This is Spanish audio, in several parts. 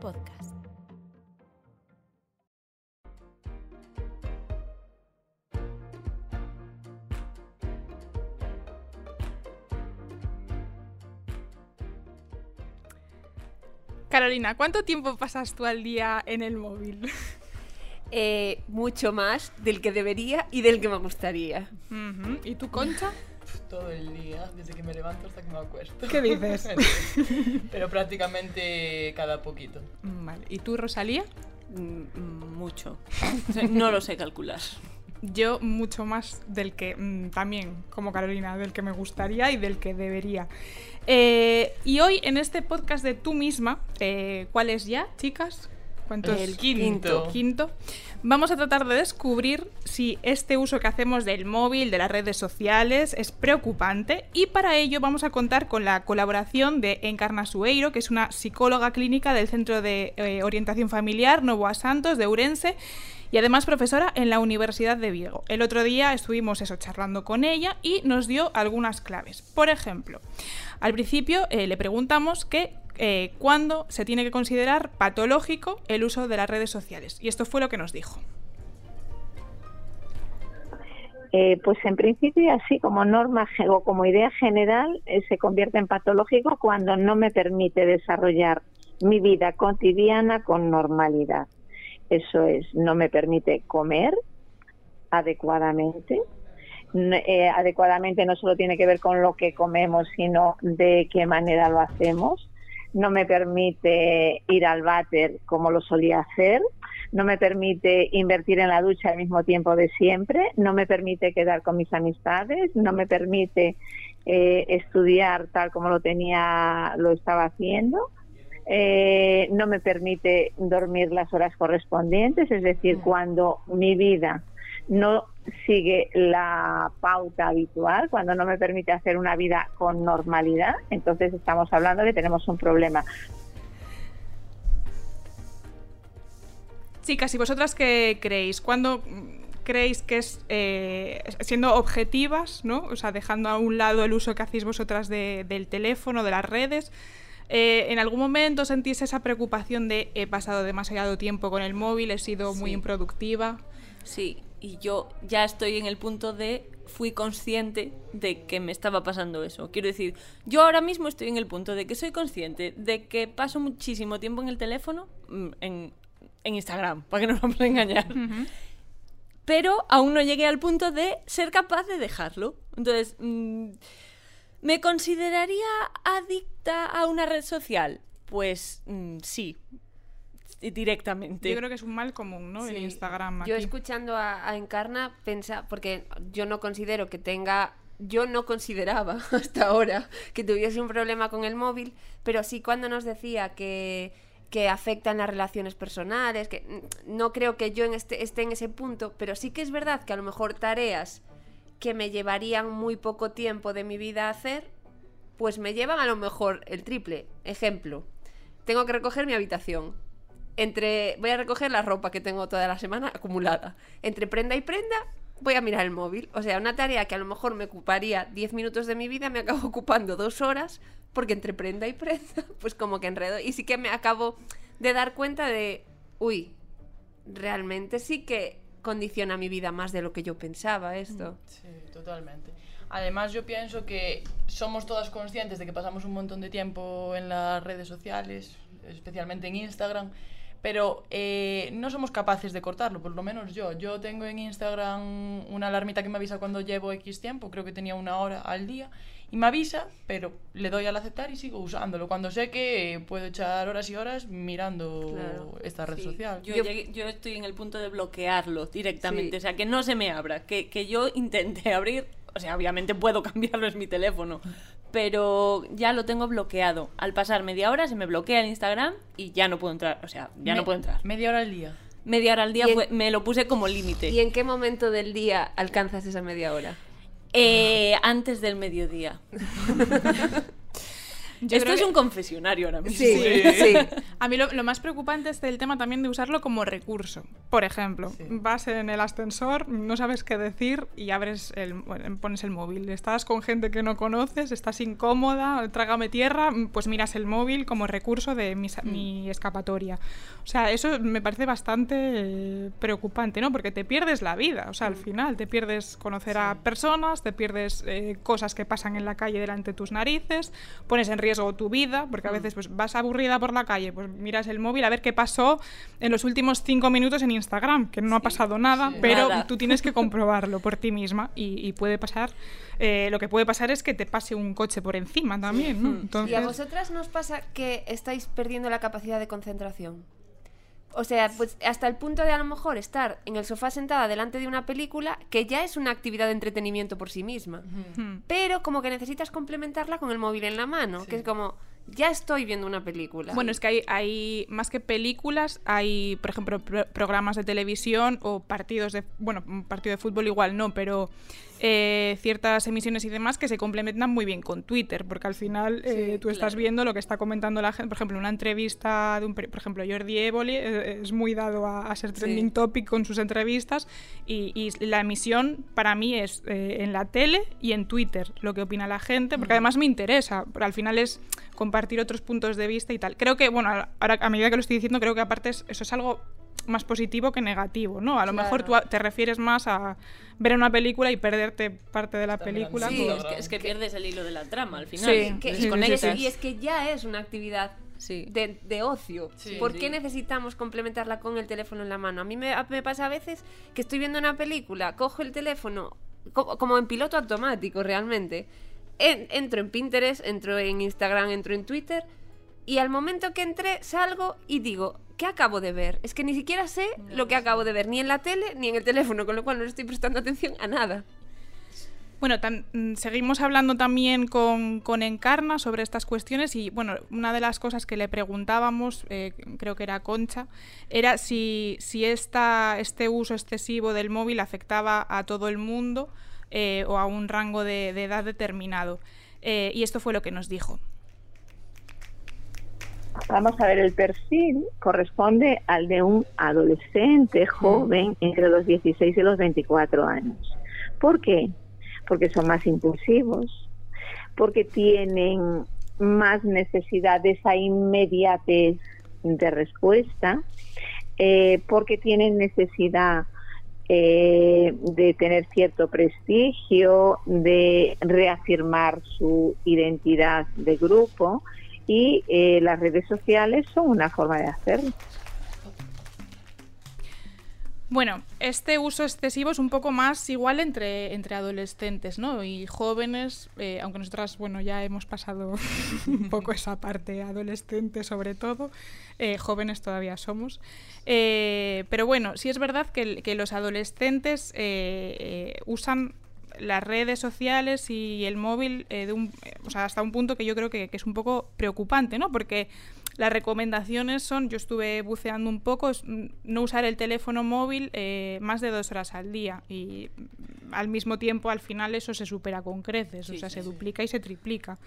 Podcast. Carolina, ¿cuánto tiempo pasas tú al día en el móvil? Eh, mucho más del que debería y del que me gustaría. ¿Y tú, Concha? Todo el día, desde que me levanto hasta que me acuesto. ¿Qué dices? Pero prácticamente cada poquito. Vale. ¿Y tú, Rosalía? Mm, mm, Mucho. O sea, no lo sé calcular. Yo mucho más del que mm, también, como Carolina, del que me gustaría y del que debería. Eh, y hoy en este podcast de tú misma, eh, ¿cuál es ya, chicas? ¿Cuántos? El quinto. Quinto. Vamos a tratar de descubrir si este uso que hacemos del móvil, de las redes sociales, es preocupante y para ello vamos a contar con la colaboración de Encarna Sueiro, que es una psicóloga clínica del Centro de eh, Orientación Familiar Novoa Santos de Urense y además profesora en la Universidad de Vigo. El otro día estuvimos eso charlando con ella y nos dio algunas claves. Por ejemplo, al principio eh, le preguntamos que eh, cuándo se tiene que considerar patológico el uso de las redes sociales. Y esto fue lo que nos dijo. Eh, pues en principio, así como norma o como idea general, eh, se convierte en patológico cuando no me permite desarrollar mi vida cotidiana con normalidad. Eso es, no me permite comer adecuadamente. Eh, adecuadamente no solo tiene que ver con lo que comemos, sino de qué manera lo hacemos. No me permite ir al váter como lo solía hacer no me permite invertir en la ducha al mismo tiempo de siempre, no me permite quedar con mis amistades, no me permite eh, estudiar tal como lo tenía, lo estaba haciendo, eh, no me permite dormir las horas correspondientes, es decir, cuando mi vida no sigue la pauta habitual, cuando no me permite hacer una vida con normalidad, entonces estamos hablando de que tenemos un problema. Chicas, ¿y vosotras qué creéis? ¿Cuándo mm, creéis que es eh, siendo objetivas, ¿no? O sea, dejando a un lado el uso que hacéis vosotras de- del teléfono, de las redes. Eh, ¿En algún momento sentís esa preocupación de he pasado demasiado tiempo con el móvil, he sido muy improductiva? Sí, y yo ya estoy en el punto de fui consciente de que me estaba pasando eso. Quiero decir, yo ahora mismo estoy en el punto de que soy consciente de que paso muchísimo tiempo en el teléfono, mm, en, en Instagram, para que no nos vamos a engañar. Pero aún no llegué al punto de ser capaz de dejarlo. Entonces, mm, ¿me consideraría adicta a una red social? Pues mm, sí, directamente. Yo creo que es un mal común, ¿no? El Sí. Instagram. Yo escuchando a, a Encarna, pensa, porque yo no considero que tenga, yo no consideraba hasta ahora que tuviese un problema con el móvil, pero sí cuando nos decía que, que afectan las relaciones personales, que mm, no creo que yo en este, esté en ese punto, pero sí que es verdad que a lo mejor tareas que me llevarían muy poco tiempo de mi vida a hacer, pues me llevan a lo mejor el triple. Ejemplo, tengo que recoger mi habitación. Entre voy a recoger la ropa que tengo toda la semana acumulada. Entre prenda y prenda voy a mirar el móvil. O sea, una tarea que a lo mejor me ocuparía 10 minutos de mi vida me acabo ocupando dos horas porque entre prenda y prenda pues como que enredo. Y sí que me acabo de dar cuenta de, uy, realmente sí que condiciona mi vida más de lo que yo pensaba esto. Sí, totalmente. Además, yo pienso que somos todas conscientes de que pasamos un montón de tiempo en las redes sociales, especialmente en Instagram, pero eh, no somos capaces de cortarlo, por lo menos yo. Yo tengo en Instagram una alarmita que me avisa cuando llevo X tiempo, creo que tenía una hora al día, y me avisa, pero le doy al aceptar y sigo usándolo, cuando sé que puedo echar horas y horas mirando Claro, esta red sí. social. Yo, Yo- llegué- yo estoy en el punto de bloquearlo directamente, Sí. o sea, que no se me abra, que, que yo intente abrir, o sea, obviamente puedo cambiarlo, es mi teléfono, pero ya lo tengo bloqueado. Al pasar media hora se me bloquea el Instagram y ya no puedo entrar, o sea, ya Me- no puedo entrar. Media hora al día. Media hora al día Y en- fue- me lo puse como límite. ¿Y en qué momento del día alcanzas esa media hora? Eh, antes del mediodía. Yo Esto es que- un confesionario ahora mismo. Sí, sí. A mí lo, lo más preocupante es el tema también de usarlo como recurso. Por ejemplo, Sí. vas en el ascensor, no sabes qué decir y abres el, bueno, pones el móvil. Estás con gente que no conoces, estás incómoda, trágame tierra, pues miras el móvil como recurso de mi, sa- mi escapatoria. O sea, eso me parece bastante eh, preocupante, ¿no? Porque te pierdes la vida, o sea, al final te pierdes conocer a personas, te pierdes eh, cosas que pasan en la calle delante de tus narices, pones en riesgo tu vida, porque a veces pues vas aburrida por la calle, pues miras el móvil a ver qué pasó en los últimos cinco minutos en Instagram, que no ha pasado nada, pero Nada. tú tienes que comprobarlo por ti misma y, y puede pasar, eh, lo que puede pasar es que te pase un coche por encima también, ¿no? ¿Y a vosotras nos pasa que estáis perdiendo la capacidad de concentración? O sea, pues hasta el punto de a lo mejor estar en el sofá sentada delante de una película que ya es una actividad de entretenimiento por sí misma. hmm. Pero como que necesitas complementarla con el móvil en la mano, que es como, ya estoy viendo una película. Bueno, es que hay, hay más que películas, hay, por ejemplo, pro- programas de televisión o partidos de, bueno, un partido de fútbol igual no, pero eh, ciertas emisiones y demás que se complementan muy bien con Twitter, porque al final eh, tú estás claro. viendo lo que está comentando la gente, por ejemplo, una entrevista de un, por ejemplo, Jordi Évole eh, es muy dado a, a ser trending topic con sus entrevistas y, y la emisión para mí es en la tele y en Twitter lo que opina la gente, porque además me interesa, porque al final es compartir otros puntos de vista y tal. Creo que, bueno, ahora a medida que lo estoy diciendo, creo que aparte es- eso es algo más positivo que negativo, ¿no? A lo mejor tú te refieres más a ver una película y perderte parte de la Está película. Sí, es que, es que pierdes el hilo de la trama al final. Sí, Que- sí, y, es que ya es una actividad Sí. de, de ocio. Sí, ¿Por sí. qué necesitamos complementarla con el teléfono en la mano? A mí me, me pasa a veces que estoy viendo una película, cojo el teléfono co- como en piloto automático realmente. En- entro en Pinterest, entro en Instagram, entro en Twitter y al momento que entré salgo y digo, ¿qué acabo de ver? Es que ni siquiera sé lo que acabo de ver, ni en la tele ni en el teléfono, con lo cual no estoy prestando atención a nada. Bueno, tan- mm, seguimos hablando también con, con Encarna sobre estas cuestiones y bueno, una de las cosas que le preguntábamos, eh, creo que era Concha, era si, si esta, este uso excesivo del móvil afectaba a todo el mundo eh, o a un rango de, de edad determinado. Eh, y esto fue lo que nos dijo. Vamos a ver, el perfil corresponde al de un adolescente joven entre los 16 y los 24 años. ¿Por qué? Porque son más impulsivos, porque tienen más necesidad de esa inmediatez de respuesta, eh, porque tienen necesidad eh, de tener cierto prestigio, de reafirmar su identidad de grupo y eh, las redes sociales son una forma de hacerlo. Bueno, este uso excesivo es un poco más igual entre, entre adolescentes, ¿no? Y jóvenes, eh, aunque nosotras, bueno, ya hemos pasado un poco esa parte, adolescentes sobre todo, eh, jóvenes todavía somos. Pero bueno, sí es verdad que, los adolescentes usan las redes sociales y el móvil eh, de un, eh, o sea, hasta un punto que yo creo que, que es un poco preocupante, ¿no? Porque las recomendaciones son, yo estuve buceando un poco, es mm, no usar el teléfono móvil eh, más de dos horas al día y mm, al mismo tiempo al final eso se supera con creces, o sea, sí, se sí. duplica y se triplica.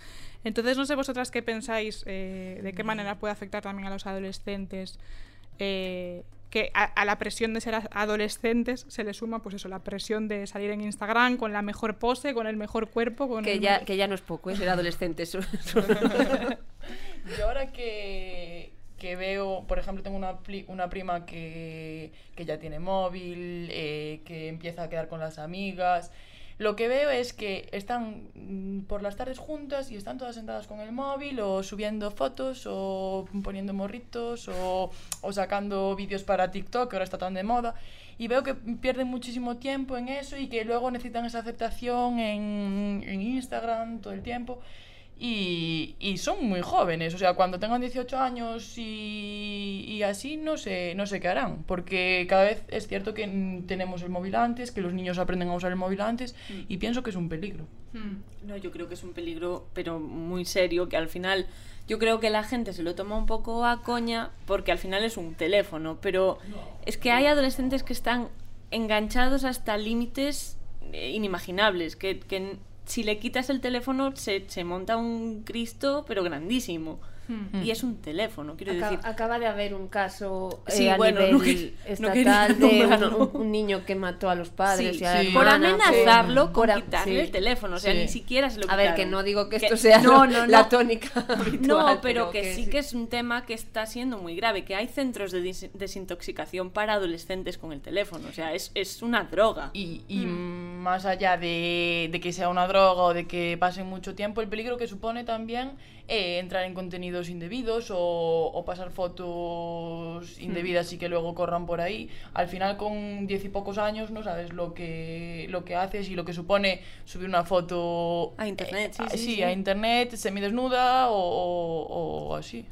Entonces no sé vosotras qué pensáis, eh, de qué manera puede afectar también a los adolescentes. eh, que a, a la presión de ser adolescentes se le suma, pues eso, la presión de salir en Instagram con la mejor pose, con el mejor cuerpo, con Que el ya, que ya no es poco, es ser adolescente. eso- eso- Yo ahora que, que veo, por ejemplo, tengo una, pli- una prima que, que ya tiene móvil, eh, que empieza a quedar con las amigas. Lo que veo es que están mm, por las tardes juntas y están todas sentadas con el móvil o subiendo fotos o poniendo morritos o, o sacando vídeos para TikTok, que ahora está tan de moda. Y veo que pierden muchísimo tiempo en eso y que luego necesitan esa aceptación en, en Instagram todo el tiempo. Y, y son muy jóvenes, o sea, cuando tengan 18 años y, y así, no sé, no sé qué harán, porque cada vez es cierto que mm, tenemos el móvil antes, que los niños aprenden a usar el móvil antes, y pienso que es un peligro. No, yo creo que es un peligro, pero muy serio, que al final yo creo que la gente se lo toma un poco a coña porque al final es un teléfono, pero es que hay adolescentes que están enganchados hasta límites eh, inimaginables, que, que si le quitas el teléfono se, se monta un Cristo, pero grandísimo. Hmm. Y es un teléfono, quiero Acaba, decir. acaba de haber un caso eh, Sí, a bueno, nivel no que- no quería estatal de un, un niño que mató a los padres Sí, y a la sí. por amenazarlo con por a- quitarle sí. el teléfono, o sea, Sí. ni siquiera se lo A ver, que no digo que Que- esto sea no, no, la no. tónica habitual. No, pero que sí que es un tema que está siendo muy grave, que hay centros de desintoxicación para adolescentes con el teléfono, o sea, es, es una droga. Y, y más allá de, de que sea una droga o de que pase mucho tiempo, el peligro que supone también eh, entrar en contenidos indebidos o, o pasar fotos indebidas y que luego corran por ahí. Al final, con diez y pocos años, no sabes lo que, lo que haces y lo que supone subir una foto A internet, sí, eh, sí, sí. a internet, semidesnuda o, o, o así.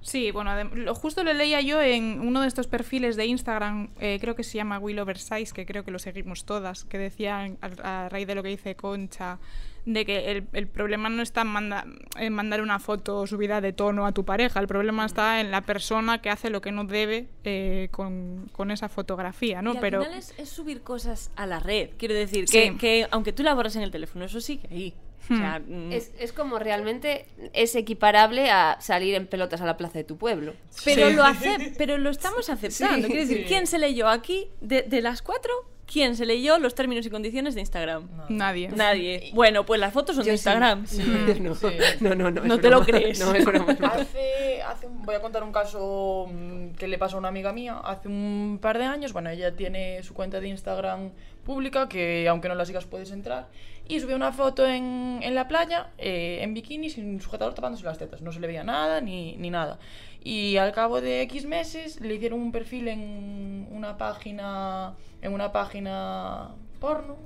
Sí, bueno, lo justo lo leía yo en uno de estos perfiles de Instagram, eh, creo que se llama Will Oversize, que creo que lo seguimos todas, que decían, a, a raíz de lo que dice Concha, de que el, el problema no está en, manda- en mandar una foto subida de tono a tu pareja, el problema está en la persona que hace lo que no debe eh, con, con esa fotografía, ¿no? Y al Pero final es, es subir cosas a la red, quiero decir, Sí. que, que aunque tú la borras en el teléfono, eso sigue ahí. O sea, mm, Es, es como realmente es equiparable a salir en pelotas a la plaza de tu pueblo. Pero Sí. lo hace, pero lo estamos aceptando. Sí, Quiero decir, sí. ¿quién se leyó aquí de, de las cuatro? ¿Quién se leyó los términos y condiciones de Instagram? nadie. Nadie. Bueno, pues las fotos son de sí. Instagram. no, Sí. no, no, no, No te lo crees. No, es broma, es broma. Hace, hace un- voy a contar un caso mm, que le pasó a una amiga mía hace un par de años. Bueno, ella tiene su cuenta de Instagram pública, que aunque no la sigas puedes entrar. Y subió una foto en, en la playa, eh, en bikini, sin sujetador, tapándose las tetas. No se le veía nada ni, ni nada. Y al cabo de X meses le hicieron un perfil en una página, en una página porno.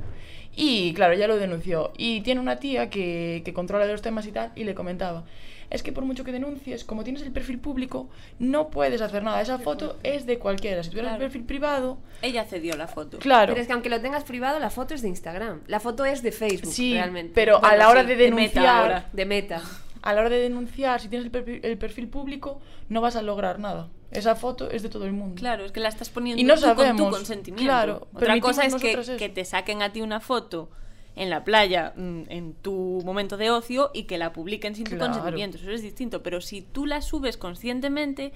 Y claro, ella lo denunció. Y tiene una tía que, que controla los temas y tal, y le comentaba, es que por mucho que denuncies, como tienes el perfil público, no puedes hacer nada. Esa foto es de cualquiera. Si tuvieras Claro. el perfil privado, Ella cedió la foto. claro. Pero es que aunque lo tengas privado, la foto es de Instagram. La foto es de Facebook, Sí, realmente. pero a la hora sí, de de meta denunciar, ahora. de meta. a la hora de denunciar, si tienes el perfil, el perfil público, no vas a lograr nada. Esa foto es de todo el mundo. Claro, es que la estás poniendo Y no tú con tu sabemos, consentimiento. claro, Otra cosa es que, que te saquen a ti una foto en la playa, mm, en tu momento de ocio, y que la publiquen sin tu consentimiento. Eso es distinto. Pero si tú la subes conscientemente,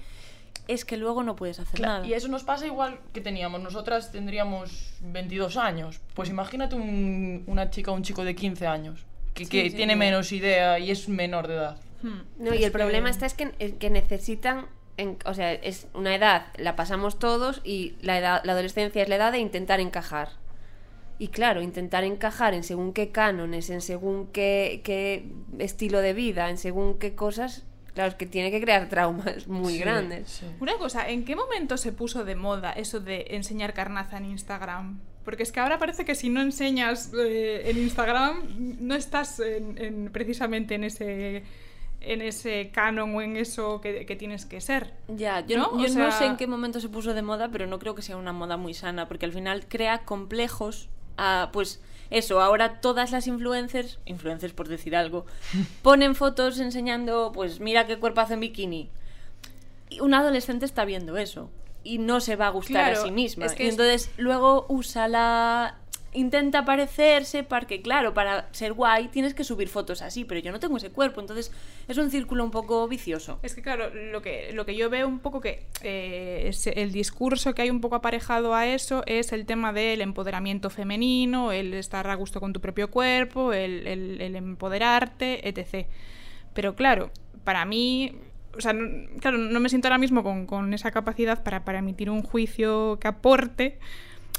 es que luego no puedes hacer nada. Y eso nos pasa igual que teníamos. Nosotras tendríamos 22 años. Pues imagínate un- una chica o un chico de 15 años que, Sí, que sí, tiene no. menos idea y es menor de edad. No, y el problema está es que, es que necesitan, en- o sea, es una edad, la pasamos todos y la, edad, la adolescencia es la edad de intentar encajar. Y claro, intentar encajar en según qué cánones, en según qué, qué estilo de vida, en según qué cosas, claro, es que tiene que crear traumas muy Sí, grandes. sí. Una cosa, ¿en qué momento se puso de moda eso de enseñar carnaza en Instagram? Porque es que ahora parece que si no enseñas eh, en Instagram, no estás en- en- precisamente en ese en ese canon o en eso que, que tienes que ser. Ya, yo, ¿No? O sé en qué momento se puso de moda, pero no creo que sea una moda muy sana, porque al final crea complejos a, pues, eso, ahora todas las influencers, influencers por decir algo, ponen fotos enseñando, pues, mira qué cuerpo hace en bikini. Y un adolescente está viendo eso y no se va a gustar Claro, a sí misma. es que y es- entonces luego usa la... Intenta parecerse porque, claro, para ser guay tienes que subir fotos así, pero yo no tengo ese cuerpo, entonces es un círculo un poco vicioso. Es que claro, lo que, lo que yo veo un poco que eh, es el discurso que hay un poco aparejado a eso es el tema del empoderamiento femenino, el estar a gusto con tu propio cuerpo, el empoderarte, etc. Pero claro, para mí, o sea, no- claro, no me siento ahora mismo con, con esa capacidad para, para emitir un juicio que aporte,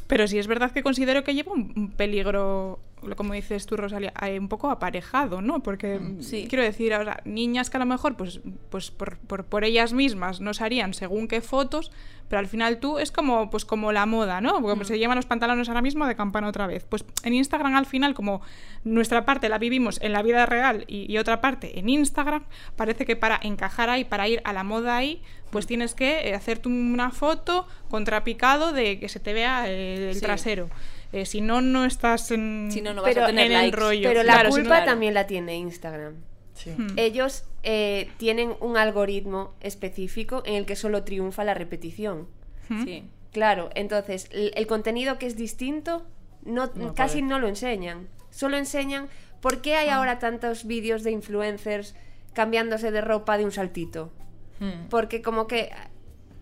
pero sí es verdad que considero que lleva un, peligro, como dices tú, Rosalia, eh, un poco aparejado, ¿no? Porque Sí. quiero decir, ahora, niñas que a lo mejor, pues, pues por, por, por ellas mismas no se harían según qué fotos, pero al final tú es como, pues como la moda, ¿no? Como se llevan los pantalones ahora mismo de campana otra vez. Pues en Instagram al final, como nuestra parte la vivimos en la vida real y, y otra parte en Instagram, parece que para encajar ahí, para ir a la moda ahí, pues tienes que eh, hacerte una foto contrapicado de que se te vea eh, el Sí. trasero. Eh, si no, no estás en, Si no, no vas Pero a tener en el rollo. Pero la Claro, si no- culpa claro. también la tiene Instagram. Sí. Hmm. Ellos eh, tienen un algoritmo específico en el que solo triunfa la repetición. ¿Mm? Sí. Claro, entonces el, el contenido que es distinto no, No casi no lo enseñan. Solo enseñan ¿Por qué hay ahora tantos vídeos de influencers cambiándose de ropa de un saltito? Hmm. Porque como que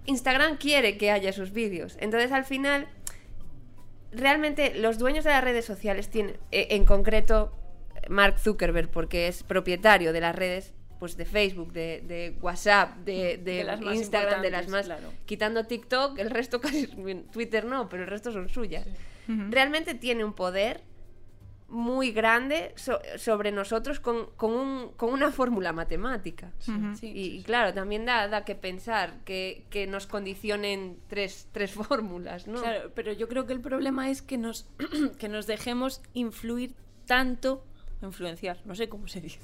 Instagram quiere que haya esos vídeos. Entonces al final, realmente los dueños de las redes sociales tienen, eh, en concreto Mark Zuckerberg, porque es propietario de las redes pues de Facebook, de, de WhatsApp, de, de De las más Instagram, de las más... claro. Quitando TikTok, el resto casi... Twitter no, pero el resto son suyas. Realmente tiene un poder muy grande so- sobre nosotros con, con un- con una fórmula matemática. Sí. Y, y claro, también da, da que pensar que, que nos condicionen tres, tres fórmulas, ¿no? Claro, pero yo creo que el problema es que nos, que nos dejemos influir tanto, influenciar, no sé cómo se dice.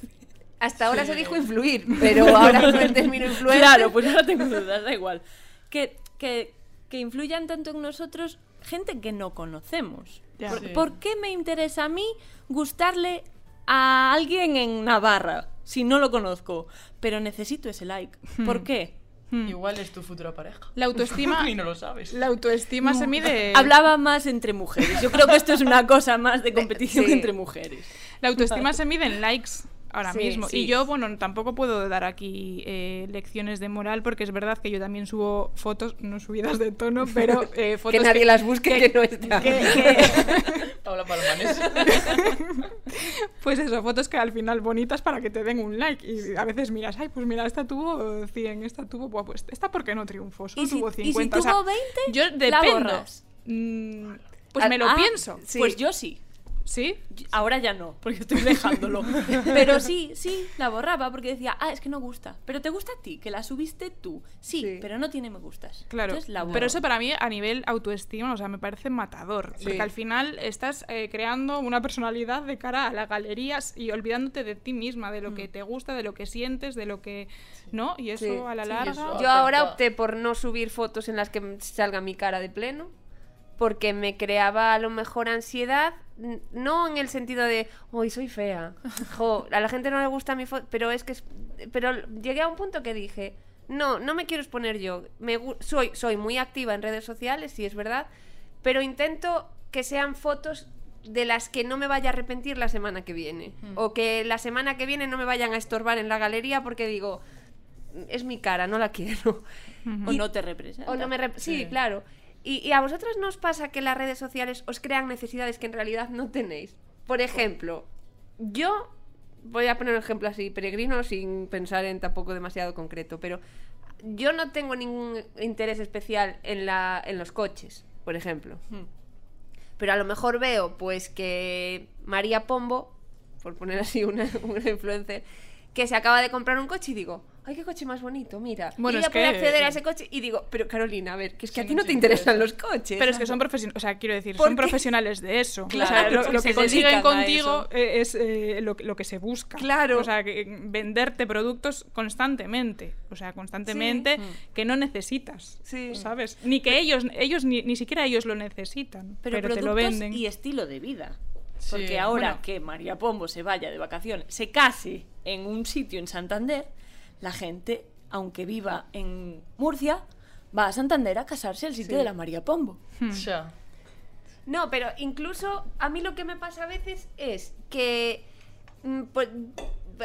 Hasta ahora se dijo influir, pero ahora con el término influencer... Claro, pues ahora tengo dudas, da igual. Que, que, que influyan tanto en nosotros gente que no conocemos. ¿Por, Sí. por qué me interesa a mí gustarle a alguien en Navarra si no lo conozco? Pero necesito ese like. ¿Por qué? Igual es tu futura pareja. La autoestima, y no lo sabes. la autoestima se mide. Hablaba más entre mujeres. Yo creo que esto es una cosa más de competición Sí. entre mujeres. La autoestima se mide en likes ahora Sí, mismo. sí. Y yo, bueno, tampoco puedo dar aquí eh, lecciones de moral porque es verdad que yo también subo fotos, no subidas de tono, pero eh, fotos que nadie las busque, que, no está. que- que- Paula Palomanes. pues eso, fotos que al final bonitas para que te den un like. Y a veces miras, ay, pues mira, esta tuvo 100, esta tuvo, buah, pues esta porque no triunfó, solo ¿Y si- tuvo y si 50. o sea, tuvo 20, yo la dependo. borras? Mm, pues me lo Ah, pienso. sí. Pues yo sí. ¿Sí? Ahora ya no, porque estoy dejándolo. Pero sí, sí, la borraba porque decía, ah, es que no gusta. Pero te gusta a ti, que la subiste tú. Sí, Sí. pero no tiene me gustas. Claro, Entonces la borro. pero eso para mí a nivel autoestima, o sea, me parece matador. Sí. Porque al final estás eh, creando una personalidad de cara a las galerías y olvidándote de ti misma, de lo que te gusta, de lo que sientes, de lo que... ¿No? Y eso Sí. a la larga... Yo ahora opté por no subir fotos en las que salga mi cara de pleno, porque me creaba a lo mejor ansiedad, no en el sentido de, hoy soy fea, jo, a la gente no le gusta mi foto, pero es que, es- pero llegué a un punto que dije, no, no me quiero exponer yo, me, soy, soy muy activa en redes sociales, sí es verdad, pero intento que sean fotos de las que no me vaya a arrepentir la semana que viene, o que la semana que viene no me vayan a estorbar en la galería porque digo, es mi cara, no la quiero. O no te representa. O no me rep- sí, Sí. claro. Y, y a vosotros no os pasa que las redes sociales os crean necesidades que en realidad no tenéis. Por ejemplo, yo voy a poner un ejemplo así, peregrino, sin pensar en tampoco demasiado concreto, pero yo no tengo ningún interés especial en, la, en los coches, por ejemplo. Hmm. Pero a lo mejor veo, pues, que María Pombo, por poner así una, una influencer, que se acaba de comprar un coche y digo, ay, qué coche más bonito, mira. Bueno, y puede que- acceder a ese coche y digo, pero Carolina, a ver, que es que a ti no te interesan interesa. los coches. Pero es que son profesionales, o sea, quiero decir, ¿Por son qué? profesionales de eso. o sea, Claro, lo, que consiguen a contigo eh, es eh, lo, que- lo que se busca. Claro. O sea, que, eh, venderte productos constantemente. O sea, constantemente que no necesitas. Sí. ¿Sabes? Ni que ellos, ellos ni, ni siquiera ellos lo necesitan. Pero, pero, te lo venden. y estilo de vida. Sí. Porque ahora Bueno. que María Pombo se vaya de vacaciones, se case en un sitio en Santander, la gente, aunque viva en Murcia, va a Santander a casarse al sitio Sí. de la María Pombo. Ya. No, pero incluso a mí lo que me pasa a veces es que mm, pues,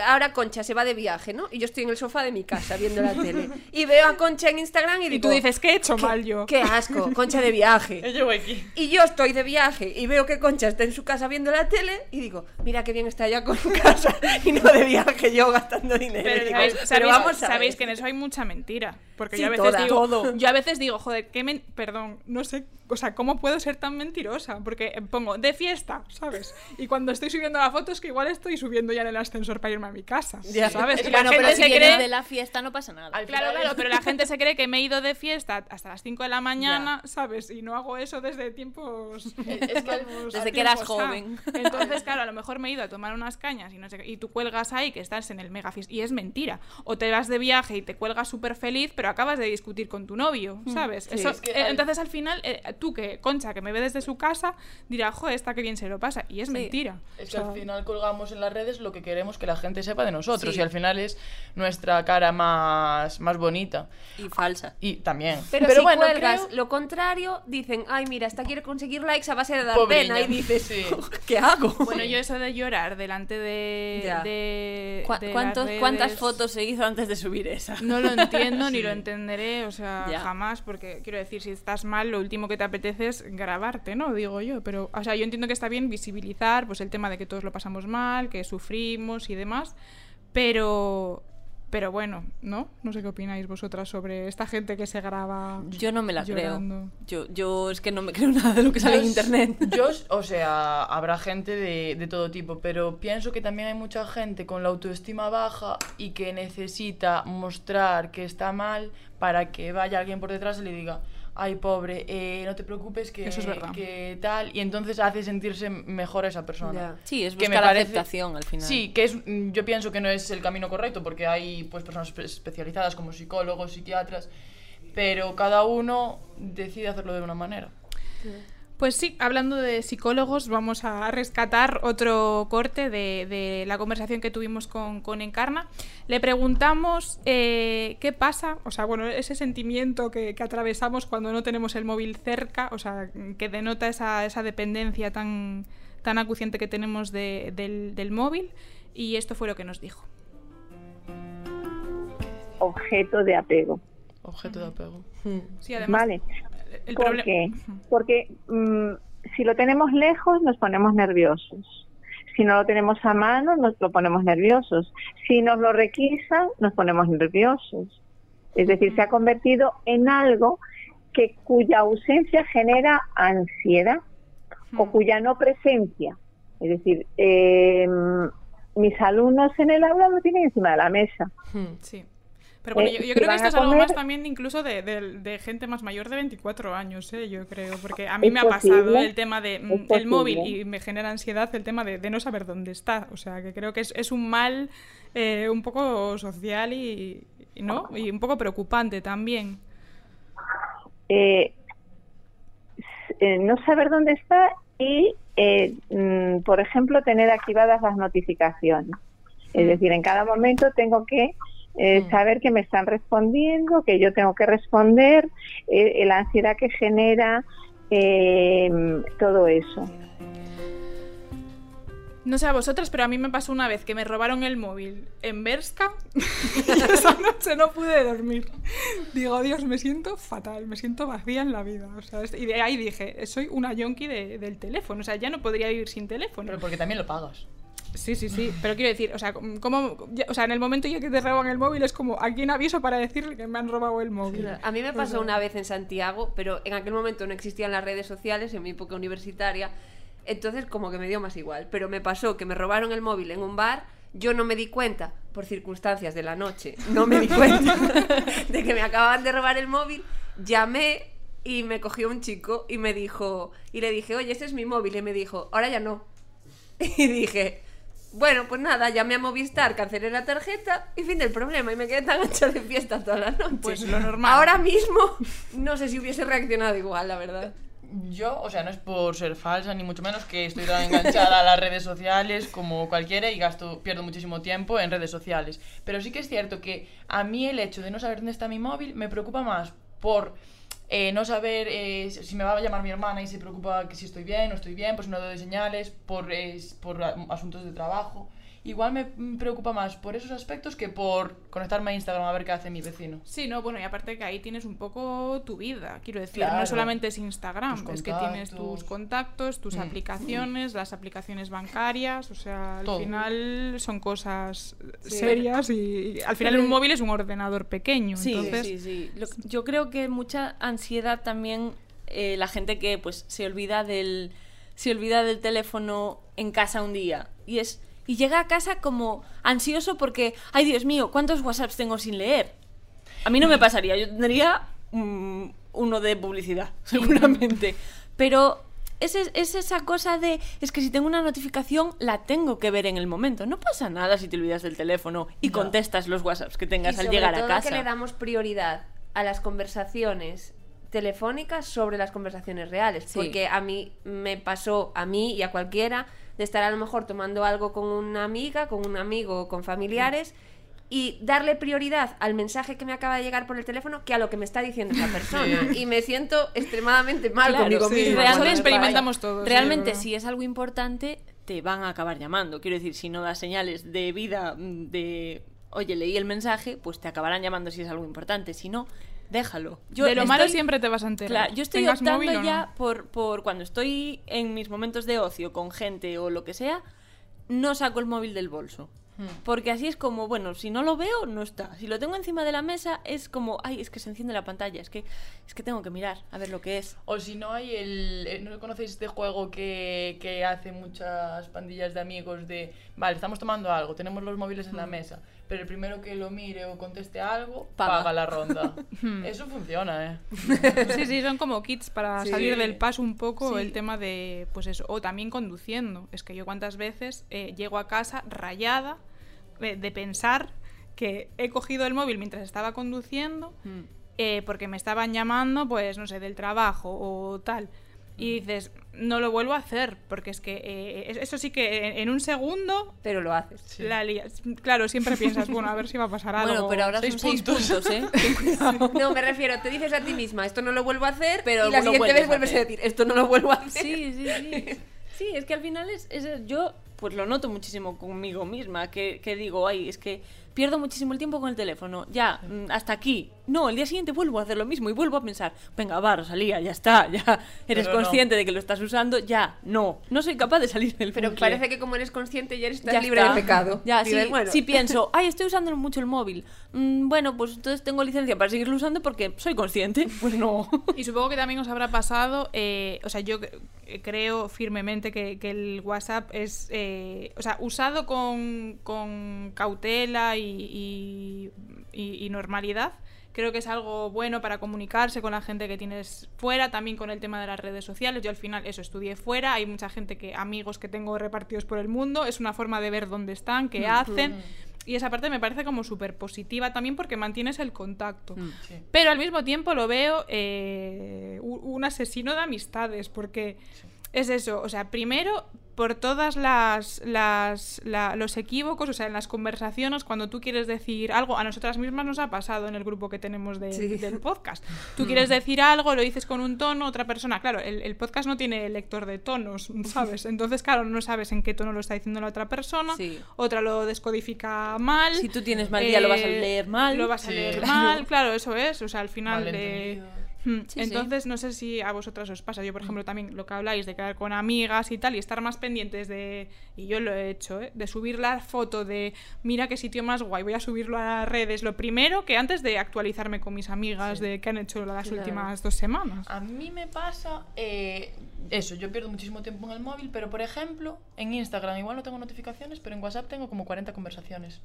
ahora Concha se va de viaje, ¿no? Y yo estoy en el sofá de mi casa viendo la tele y veo a Concha en Instagram y Y digo, tú dices, ¿qué he hecho "Qué- mal yo? Qué asco, Concha de viaje. Yo llevo aquí. Y yo estoy de viaje y veo que Concha está en su casa viendo la tele y digo, mira qué bien está ya con casa y no de viaje yo gastando dinero. Pero, Y digo, ¿sabéis, "Pero sabéis- vamos a sabéis ver". que en eso hay mucha mentira. Porque Sí, yo a veces toda. digo, Todo. yo a veces digo, joder, qué men- perdón, no sé, o sea, ¿cómo puedo ser tan mentirosa? Porque eh, pongo de fiesta, ¿sabes? Y cuando estoy subiendo la foto es que igual estoy subiendo ya en el ascensor para irme a mi casa, Ya. ¿sabes? Y Bueno, la pero gente si se cree de la fiesta no pasa nada. Al Claro, final claro, pero la gente se cree que me he ido de fiesta hasta las 5 de la mañana, ¿sabes? Y no hago eso desde tiempos. Es que Desde que eras joven. Entonces, claro, a lo mejor me he ido a tomar unas cañas y no sé qué, y tú cuelgas ahí que estás en el mega fiest- y es mentira. O te vas de viaje y te cuelgas súper feliz, pero acabas de discutir con tu novio, ¿sabes? Sí, Eso- es que eh, Entonces, al final, eh, tú que, Concha, que me ve desde su casa, dirá, jo, esta que bien se lo pasa. Y es Sí. mentira. Es O que sea, al final colgamos en las redes lo que queremos que la gente sepa de nosotros Sí. y al final es nuestra cara más, más bonita. Y falsa. Y también. Pero, si bueno, cuelgas creo- lo contrario, dicen, ay, mira, esta quiere conseguir likes a base de dar Pobriña. pena. Y dices, Sí. ¿qué hago? Bueno, yo eso de llorar delante de. De, ¿Cuá- de cuántos- ¿Cuántas redes, fotos se hizo antes de subir esa? No lo entiendo ni lo entenderé, o sea, Ya. jamás, porque quiero decir, si estás mal, lo último que te apetece es grabarte, ¿no? Digo yo, pero, o sea, yo entiendo que está bien visibilizar, pues el tema de que todos lo pasamos mal, que sufrimos y demás, pero, pero bueno, ¿no? No sé qué opináis vosotras sobre esta gente que se graba. Yo no me la llorando. creo. Yo, yo es que no me creo nada de lo que sale en internet. Yo, o sea, habrá gente de, de todo tipo, pero pienso que también hay mucha gente con la autoestima baja y que necesita mostrar que está mal para que vaya alguien por detrás y le diga, ay pobre, eh, no te preocupes que, Eso es verdad. que tal, y entonces hace sentirse mejor a esa persona. Sí, es que me buscar parece- aceptación al final. Sí, que es, mm, yo pienso que no es el camino correcto porque hay pues personas espe- especializadas como psicólogos, psiquiatras, pero cada uno decide hacerlo de una manera. Pues sí, hablando de psicólogos, vamos a rescatar otro corte de, de la conversación que tuvimos con, con Encarna. Le preguntamos eh, qué pasa, o sea, bueno, ese sentimiento que, que atravesamos cuando no tenemos el móvil cerca, o sea, que denota esa, esa dependencia tan, tan acuciante que tenemos de- del, del móvil. Y esto fue lo que nos dijo. Objeto de apego. Objeto de apego. Sí, además, ¿Vale? El ¿Por problema... qué? Porque mm, si lo tenemos lejos nos ponemos nerviosos. Si no lo tenemos a mano nos lo ponemos nerviosos. Si nos lo requisan nos ponemos nerviosos. Es decir, se ha convertido en algo que cuya ausencia genera ansiedad o cuya no presencia. Es decir, eh, mis alumnos en el aula lo tienen encima de la mesa. Sí. Pero bueno, Eh, yo, yo si creo que esto es algo más también incluso de, de- de gente más mayor de 24 años, ¿eh? yo creo. Porque a mí Es me ha pasado el tema de mm, el móvil y me genera ansiedad el tema de, de no saber dónde está. O sea, que creo que es, es un mal eh, un poco social y, y, ¿no? y un poco preocupante también. eh, eh, no saber dónde está y, eh, mm, por ejemplo, tener activadas las notificaciones. Es decir, en cada momento tengo que eh, saber que me están respondiendo, que yo tengo que responder, eh, la ansiedad que genera eh, todo eso. No sé a vosotras, pero a mí me pasó una vez que me robaron el móvil en Berska y esa noche no pude dormir. Digo, Dios, me siento fatal, me siento vacía en la vida. O sea, y de ahí dije, soy una yonki de- del teléfono, o sea, ya no podría vivir sin teléfono. Pero porque también lo pagas. Sí, sí, sí, pero quiero decir, o sea, como, o sea, en el momento ya que te roban el móvil es como, ¿a quién aviso para decirle que me han robado el móvil? A mí me pasó una vez en Santiago, pero en aquel momento no existían las redes sociales, en mi época universitaria, entonces como que me dio más igual. Pero me pasó que me robaron el móvil en un bar, yo no me di cuenta, por circunstancias de la noche, no me di cuenta de que me acababan de robar el móvil, llamé y me cogió un chico y me dijo, y le dije, oye, este es mi móvil, y me dijo, ahora ya no. Y dije, bueno, pues nada, llamé a Movistar, cancelé la tarjeta y fin del problema. Y me quedé tan ancha de fiesta toda la noche. Pues lo normal. Ahora mismo, no sé si hubiese reaccionado igual, la verdad. Yo, o sea, no es por ser falsa, ni mucho menos que estoy tan enganchada a las redes sociales como cualquiera y gasto, pierdo muchísimo tiempo en redes sociales. Pero sí que es cierto que a mí el hecho de no saber dónde está mi móvil me preocupa más por eh, no saber eh, si me va a llamar mi hermana y se preocupa que si estoy bien o estoy bien, pues no doy señales, por, por asuntos de trabajo. Igual me preocupa más por esos aspectos que por conectarme a Instagram a ver qué hace mi vecino. Sí, no, bueno, y aparte que ahí tienes un poco tu vida, quiero decir, Claro. no solamente es Instagram, es que tienes tus contactos. tus Mm. aplicaciones, las aplicaciones bancarias, o sea, al Todo. final son cosas Sí. serias y, y al final un móvil es un ordenador pequeño, Sí, entonces sí, sí. Lo- yo creo que mucha ansiedad también eh, la gente que pues se olvida del se olvida del teléfono en casa un día y es y llega a casa como ansioso porque ay Dios mío cuántos WhatsApps tengo sin leer. A mí no me pasaría, yo tendría mm, uno de publicidad seguramente, pero es, es- es esa cosa de, es que si tengo una notificación, la tengo que ver en el momento. No pasa nada si te olvidas del teléfono y No. contestas los WhatsApps que tengas y al sobre llegar todo a casa. que le damos prioridad a las conversaciones telefónicas sobre las conversaciones reales. Sí. Porque a mí me pasó, a mí y a cualquiera, de estar a lo mejor tomando algo con una amiga, con un amigo o con familiares. Y darle prioridad al mensaje que me acaba de llegar por el teléfono que a lo que me está diciendo esa persona. Y me siento extremadamente mal Claro, conmigo sí, misma. experimentamos todos. Realmente, si es algo importante, te van a acabar llamando. Quiero decir, si no das señales de vida, mm, de, oye, leí el mensaje, pues te acabarán llamando si es algo importante. Si no, déjalo. Yo de lo malo siempre te vas a enterar. Claro, yo estoy optando móvil o no. ya por, por cuando estoy en mis momentos de ocio con gente o lo que sea, no saco el móvil del bolso. Hmm. Porque así es como, bueno, si no lo veo, no está. Si lo tengo encima de la mesa, es como, ay, es que se enciende la pantalla, es que, es que tengo que mirar a ver lo que es. O si no hay el... eh, ¿No conocéis este juego que, que hace muchas pandillas de amigos de... Vale, estamos tomando algo, tenemos los móviles en la mesa, pero el primero que lo mire o conteste algo, Paga. paga, la ronda. Eso funciona, ¿eh? Sí, sí, son como kits para Sí. salir del paso un poco Sí. el tema de, pues eso, o también conduciendo. Es que yo cuántas veces eh, llego a casa rayada eh, de pensar que he cogido el móvil mientras estaba conduciendo eh, porque me estaban llamando, pues no sé, del trabajo o tal. Y dices, no lo vuelvo a hacer, porque es que eh, es- eso sí que en, en un segundo Pero lo haces. Sí. la lías. Claro, siempre piensas, bueno, a ver si va a pasar algo. Bueno, pero ahora Seis son seis puntos. puntos, ¿eh? No, me refiero, te dices a ti misma, esto no lo vuelvo a hacer, Pero y la siguiente vuelves vez a vuelves a hacer. decir, esto no lo vuelvo a hacer. Sí, sí, sí. Sí, es que al final es, es- yo pues lo noto muchísimo conmigo misma, que, que digo, ay, es que pierdo muchísimo el tiempo con el teléfono, ya, mm, hasta aquí. No, el día siguiente vuelvo a hacer lo mismo y vuelvo a pensar, venga, va, Rosalía, ya está, ya eres Pero no. consciente de que lo estás usando, ya, no, no soy capaz de salir del Pero bucle. parece que como eres consciente ya eres Ya libre está. de pecado. Ya, sí, bueno, sí pienso, ay, estoy usando mucho el móvil. Mm, bueno, pues entonces tengo licencia para seguirlo usando porque soy consciente. Pues no. Y supongo que también os habrá pasado, eh, o sea, yo cre- creo firmemente que, que el WhatsApp es, eh, o sea, usado con, con cautela y, y- y- y normalidad. Creo que es algo bueno para comunicarse con la gente que tienes fuera, también con el tema de las redes sociales. Yo al final eso estudié fuera, hay mucha gente que, amigos que tengo repartidos por el mundo, es una forma de ver dónde están, qué hacen. Y esa parte me parece como súper positiva también porque mantienes el contacto. Sí. Pero al mismo tiempo lo veo eh, un asesino de amistades, porque es eso, o sea, primero por todas las, las la- los equívocos, o sea, en las conversaciones, cuando tú quieres decir algo, a nosotras mismas nos ha pasado en el grupo que tenemos de- Sí. del podcast. Tú quieres decir algo, lo dices con un tono, otra persona, claro, el, el podcast no tiene lector de tonos, ¿sabes? Entonces, claro, no sabes en qué tono lo está diciendo la otra persona, Sí. otra lo descodifica mal. Si tú tienes mal día, lo vas a eh, leer mal. Lo vas a leer mal, claro, eso es. O sea, al final de. Hmm, Sí, Entonces, no sé si a vosotras os pasa. Yo, por ejemplo, también lo que habláis de quedar con amigas y tal, y estar más pendientes de. Y yo lo he hecho, ¿eh? De subir la foto de. Mira qué sitio más guay, voy a subirlo a las redes. Lo primero que antes de actualizarme con mis amigas Sí. de qué han hecho las Claro. últimas dos semanas. A mí me pasa eh, eso, yo pierdo muchísimo tiempo en el móvil, pero por ejemplo, en Instagram igual no tengo notificaciones, pero en WhatsApp tengo como 40 conversaciones.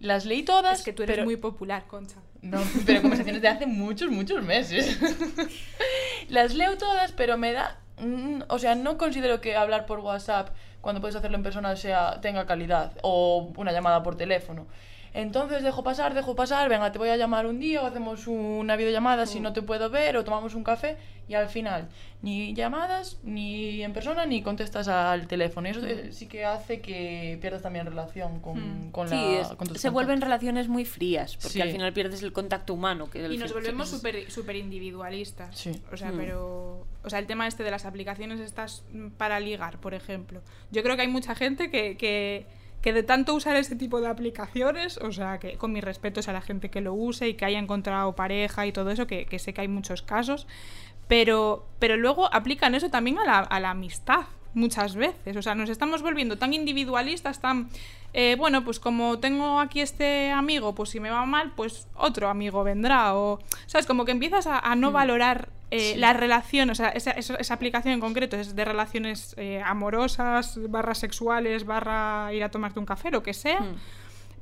Las leí todas. Es que tú eres pero- muy popular, Concha. No, pero conversaciones de hace muchos, muchos meses. Las leo todas, pero me da... mm, O sea, no considero que hablar por WhatsApp cuando puedes hacerlo en persona sea tenga calidad o una llamada por teléfono. Entonces dejo pasar, dejo pasar, venga, te voy a llamar un día o hacemos una videollamada si no te puedo ver o tomamos un café y al final ni llamadas, ni en persona, ni contestas al teléfono. Y eso eh, sí que hace que pierdas también relación con, con Sí, la... es- con tus se vuelven relaciones muy frías, porque Sí. al final pierdes el contacto humano. Que Y nos volvemos súper super individualistas. Sí. O sea, Mm. pero. O sea, el tema este de las aplicaciones estas mm, para ligar, por ejemplo. Yo creo que hay mucha gente que, que, que de tanto usar este tipo de aplicaciones, o sea, que con mis respetos a la gente que lo use y que haya encontrado pareja y todo eso, que, que sé que hay muchos casos, pero, pero luego aplican eso también a la, a la amistad muchas veces. O sea, nos estamos volviendo tan individualistas, tan... eh, bueno, pues como tengo aquí este amigo, pues si me va mal, pues otro amigo vendrá. O, ¿sabes? Como que empiezas a, a no valorar eh, Sí. la relación, o sea, esa, esa- aplicación en concreto es de relaciones eh, amorosas, barra sexuales, barra ir a tomarte un café, lo que sea. Mm.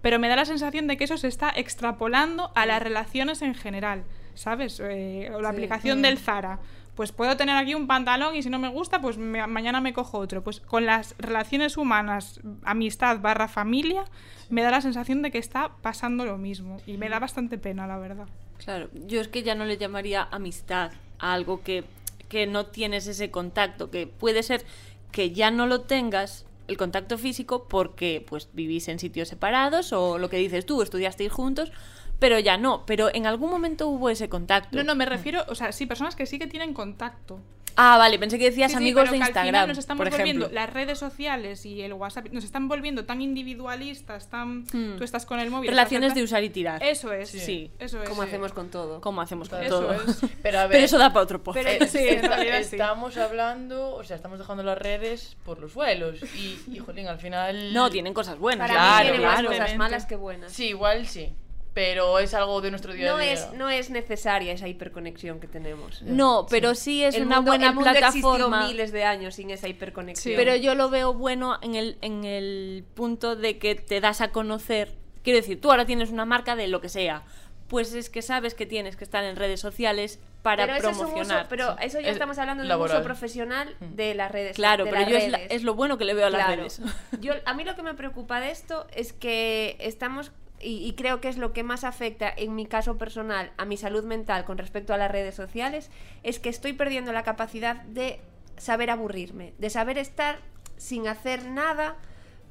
Pero me da la sensación de que eso se está extrapolando a las relaciones en general, ¿sabes? Eh, o la Sí. aplicación del Zara. Pues puedo tener aquí un pantalón y si no me gusta, pues me- mañana me cojo otro. Pues con las relaciones humanas, amistad barra familia, me da la sensación de que está pasando lo mismo. Y me da bastante pena, la verdad. Claro, yo es que ya no le llamaría amistad, algo que, que no tienes ese contacto, que puede ser que ya no lo tengas el contacto físico porque pues vivís en sitios separados o lo que dices tú, estudiasteis juntos, pero ya no, pero en algún momento hubo ese contacto. No, no, me refiero, o sea, sí, personas que sí que tienen contacto. Ah, vale, pensé que decías Sí, sí, amigos pero de que al final Instagram, nos estamos por volviendo, ejemplo. las redes sociales y el WhatsApp nos están volviendo tan individualistas, tan Hmm. tú estás con el móvil. Relaciones de usar y tirar. Eso es. Sí. Eso es. Como hacemos con todo. Como hacemos con Eso todo. es. Pero a ver, Pero eso da para otro podcast. eh, sí, en esta- realidad sí. estamos hablando, o sea, estamos dejando las redes por los suelos. Y, y jolín, al final. No, tienen cosas buenas. Para Claro, mí tiene más claro, cosas obviamente. malas que buenas. Sí, igual sí. Pero es algo de nuestro día a No día. es, no es necesaria esa hiperconexión que tenemos. No, pero sí es El una mundo- buena el mundo existió plataforma. miles de años sin esa hiperconexión. Pero yo lo veo bueno en el, en el punto de que te das a conocer. Quiero decir, tú ahora tienes una marca de lo que sea. Pues es que sabes que tienes que estar en redes sociales para pero eso es un uso- promocionar. pero eso ya Es estamos hablando de un laboral. uso profesional de las redes. claro, pero las yo es, la- redes. es lo bueno que le veo a las Claro. redes. Yo, a mí lo que me preocupa de esto es que estamos, y, y creo que es lo que más afecta en mi caso personal a mi salud mental con respecto a las redes sociales, es que estoy perdiendo la capacidad de saber aburrirme, de saber estar sin hacer nada.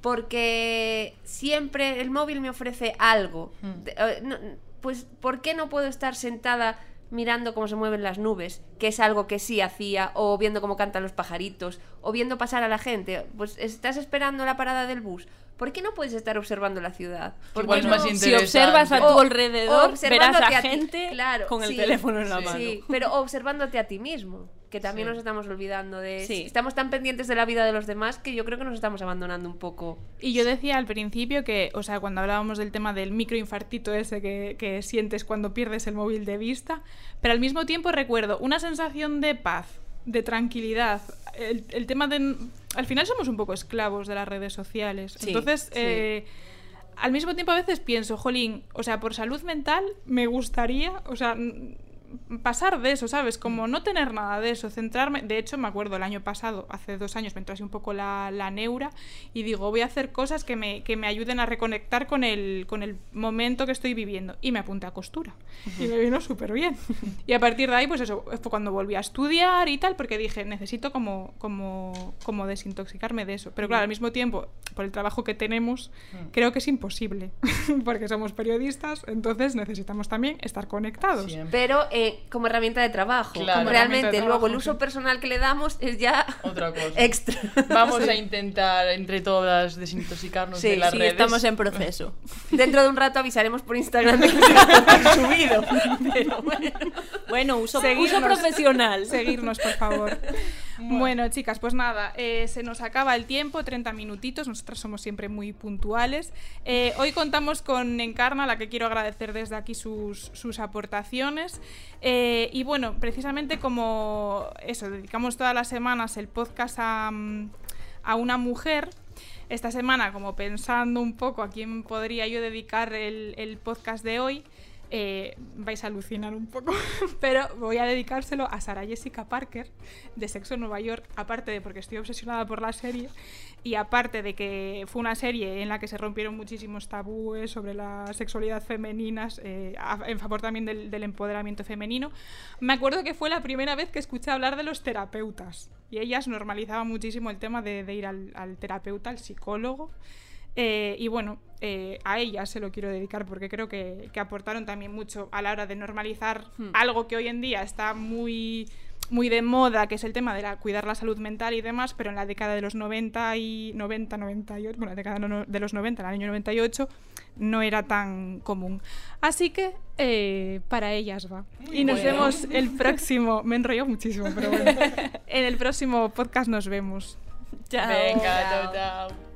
Porque siempre el móvil me ofrece algo. De- eh, pues, ¿por qué no puedo estar sentada mirando cómo se mueven las nubes, que es algo que sí hacía, o viendo cómo cantan los pajaritos, o viendo pasar a la gente. Pues estás esperando la parada del bus. ¿Por qué no puedes estar observando la ciudad? ¿Por Igual qué es no- más si observas a O- tu alrededor, verás observándote a gente claro, con el sí, teléfono en la sí. mano. Sí, pero observándote a ti mismo, que también Sí. nos estamos olvidando de... Sí. Estamos tan pendientes de la vida de los demás que yo creo que nos estamos abandonando un poco. Y yo decía al principio que, o sea, cuando hablábamos del tema del microinfartito ese que, que sientes cuando pierdes el móvil de vista, pero al mismo tiempo recuerdo una sensación de paz, de tranquilidad. El, el tema de... Al final somos un poco esclavos de las redes sociales. Sí, Entonces, sí. eh, al mismo tiempo a veces pienso, jolín, o sea, por salud mental me gustaría, o sea, pasar de eso, ¿sabes? Como no tener nada de eso, centrarme. De hecho, me acuerdo el año pasado, hace dos años, me entró así un poco la, la neura y digo, voy a hacer cosas que me, que me ayuden a reconectar con el, con el momento que estoy viviendo. Y me apunté a costura. Y me vino súper bien. Y a partir de ahí, pues eso, fue cuando volví a estudiar y tal, porque dije, necesito como, como, como desintoxicarme de eso. Pero claro, al mismo tiempo, por el trabajo que tenemos, creo que es imposible. porque somos periodistas, entonces necesitamos también estar conectados. Siempre. Pero eh, como herramienta de trabajo. Claro. Como realmente luego el uso sí. personal que le damos es ya Otra cosa. extra. Vamos a intentar entre todas desintoxicarnos Sí, de las Sí, redes. estamos en proceso. Dentro de un rato avisaremos por Instagram de que subido. Pero bueno. Bueno, uso, uso profesional. Seguirnos, por favor. Bueno, chicas, pues nada, eh, se nos acaba el tiempo, 30 minutitos, nosotras somos siempre muy puntuales. Eh, hoy contamos con Encarna, a la que quiero agradecer desde aquí sus, sus aportaciones. Eh, y bueno, precisamente como eso, dedicamos todas las semanas el podcast a, mm, a una mujer. Esta semana, como pensando un poco a quién podría yo dedicar el, el podcast de hoy, eh, vais a alucinar un poco, pero voy a dedicárselo a Sara Jessica Parker de Sexo en Nueva York, aparte de porque estoy obsesionada por la serie y aparte de que fue una serie en la que se rompieron muchísimos tabúes sobre la sexualidad femenina, eh, en favor también del, empoderamiento femenino. Me acuerdo que fue la primera vez que escuché hablar de los terapeutas y ellas normalizaban muchísimo el tema de, de ir al terapeuta, al psicólogo. Eh, y bueno, eh, a ellas se lo quiero dedicar porque creo que, que aportaron también mucho a la hora de normalizar algo que hoy en día está muy, muy de moda, que es el tema de la, cuidar la salud mental y demás, pero en la década de los 90 y 90, 98, bueno, la década no- de los 90, en el año 98, no era tan común. Así que eh, para ellas va. y nos bueno. vemos el próximo, me enrollo muchísimo, pero bueno, en el próximo podcast nos vemos. Chao. Venga, chao, chao.